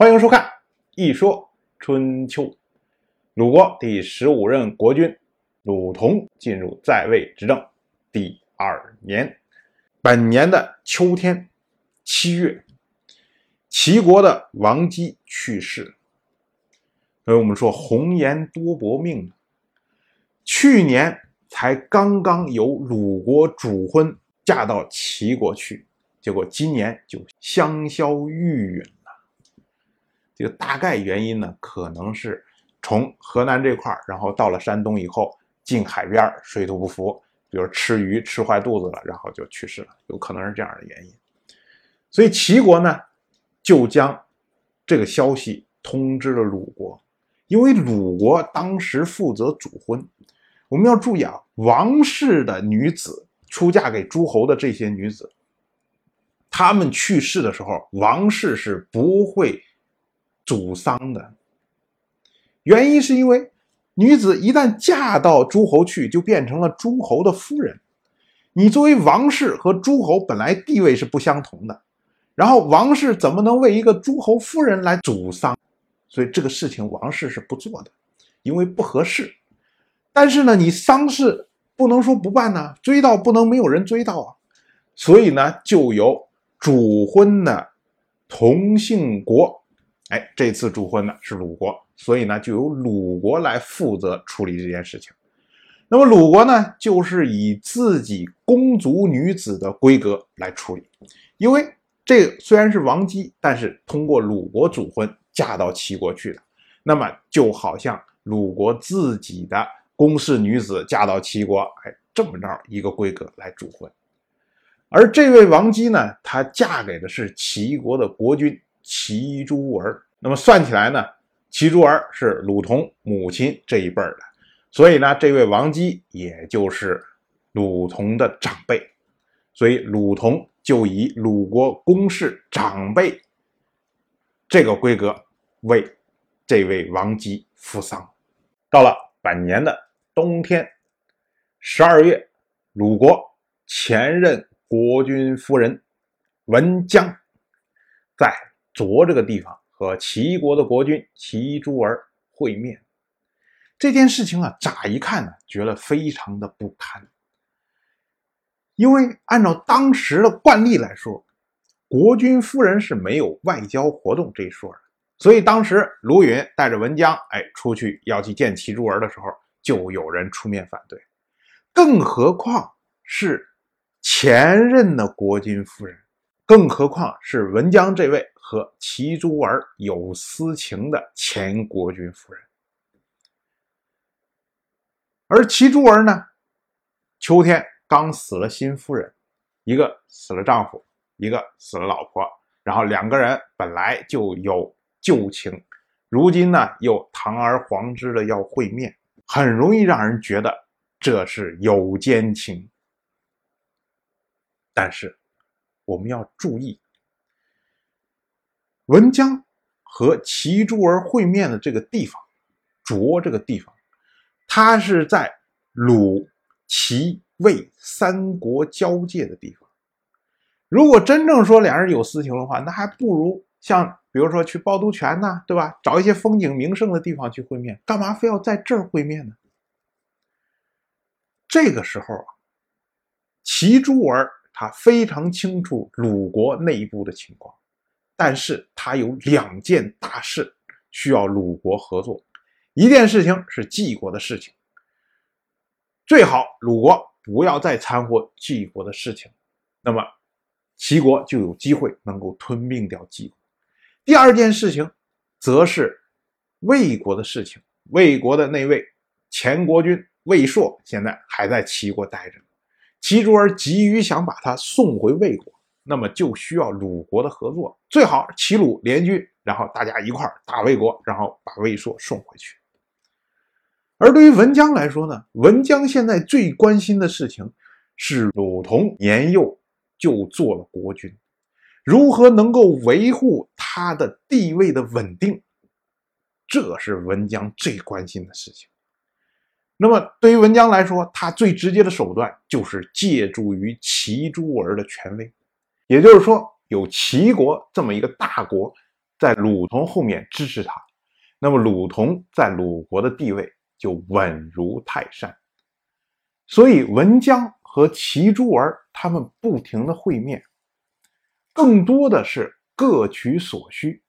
欢迎收看《一说春秋》。鲁国第十五任国君鲁同进入在位执政第二年，本年的秋天七月，齐国的王姬去世。所以我们说红颜多薄命。去年才刚刚由鲁国主婚嫁到齐国去，结果今年就香消玉殒。这个大概原因呢，可能是从河南这块儿，然后到了山东以后，近海边水土不服，比如吃鱼吃坏肚子了，然后就去世了，有可能是这样的原因。所以齐国呢，就将这个消息通知了鲁国，因为鲁国当时负责主婚。我们要注意啊，王室的女子出嫁给诸侯的这些女子，她们去世的时候，王室是不会。主丧的原因是因为女子一旦嫁到诸侯去，就变成了诸侯的夫人。你作为王室和诸侯本来地位是不相同的，然后王室怎么能为一个诸侯夫人来主丧？所以这个事情王室是不做的，因为不合适。但是呢，你丧事不能说不办呢，追悼不能没有人追悼啊。所以呢，就由主婚的同姓国。哎，这次主婚呢是鲁国，所以呢就由鲁国来负责处理这件事情。那么鲁国呢，就是以自己公族女子的规格来处理，因为这个虽然是王姬，但是通过鲁国主婚嫁到齐国去的，那么就好像鲁国自己的公室女子嫁到齐国，哎，这么着一个规格来主婚。而这位王姬呢，她嫁给的是齐国的国君。齐诸儿，那么算起来呢，齐诸儿是鲁同母亲这一辈儿的，所以呢，这位王姬也就是鲁同的长辈，所以鲁同就以鲁国公室长辈这个规格为这位王姬扶丧。到了本年的冬天，十二月，鲁国前任国君夫人文姜在。卓这个地方和齐国的国君齐诸儿会面，这件事情啊，乍一看呢，觉得非常的不堪。因为按照当时的惯例来说，国君夫人是没有外交活动这一说的，所以当时卢允带着文姜，哎，出去要去见齐诸儿的时候，就有人出面反对。更何况是前任的国君夫人，更何况是文姜这位。和齐诸儿有私情的前国君夫人，而齐诸儿呢，秋天刚死了新夫人，一个死了丈夫，一个死了老婆，然后两个人本来就有旧情，如今呢又堂而皇之的要会面，很容易让人觉得这是有奸情。但是我们要注意。文姜和齐诸儿会面的这个地方，卓这个地方，它是在鲁、齐、魏三国交界的地方。如果真正说两人有私情的话，那还不如像比如说去趵突泉呐，对吧？找一些风景名胜的地方去会面，干嘛非要在这儿会面呢？这个时候啊，齐诸儿他非常清楚鲁国内部的情况。但是他有两件大事需要鲁国合作，一件事情是晋国的事情，最好鲁国不要再掺和晋国的事情，那么齐国就有机会能够吞并掉晋国。第二件事情，则是魏国的事情，魏国的那位前国君魏硕现在还在齐国待着，齐诸儿急于想把他送回魏国。那么就需要鲁国的合作，最好齐鲁联军，然后大家一块儿打魏国，然后把魏硕送回去。而对于文姜来说呢，文姜现在最关心的事情是鲁同年幼就做了国君，如何能够维护他的地位的稳定，这是文姜最关心的事情。那么对于文姜来说，他最直接的手段就是借助于齐诸儿的权威。也就是说，有齐国这么一个大国在鲁同后面支持他，那么鲁同在鲁国的地位就稳如泰山。所以文姜和齐诸儿他们不停的会面，更多的是各取所需。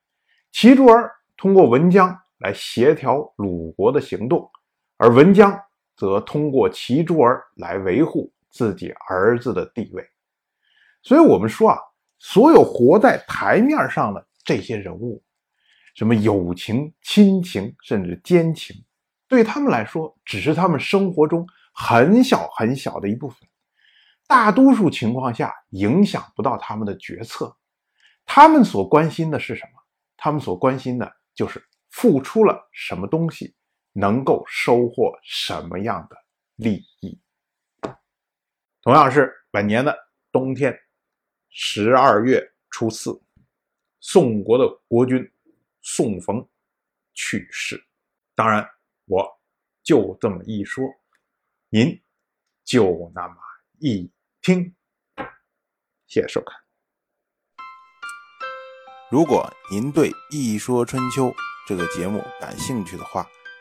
齐诸儿通过文姜来协调鲁国的行动，而文姜则通过齐珠儿来维护自己儿子的地位。所以，我们说啊，所有活在台面上的这些人物，什么友情、亲情，甚至奸情，对他们来说，只是他们生活中很小很小的一部分，大多数情况下影响不到他们的决策。他们所关心的是什么？他们所关心的就是付出了什么东西，能够收获什么样的利益。同样是本年的冬天。十二月初四，宋国的国君宋冯去世。当然，我就这么一说，您就那么一听。谢谢收看。如果您对《一说春秋》这个节目感兴趣的话，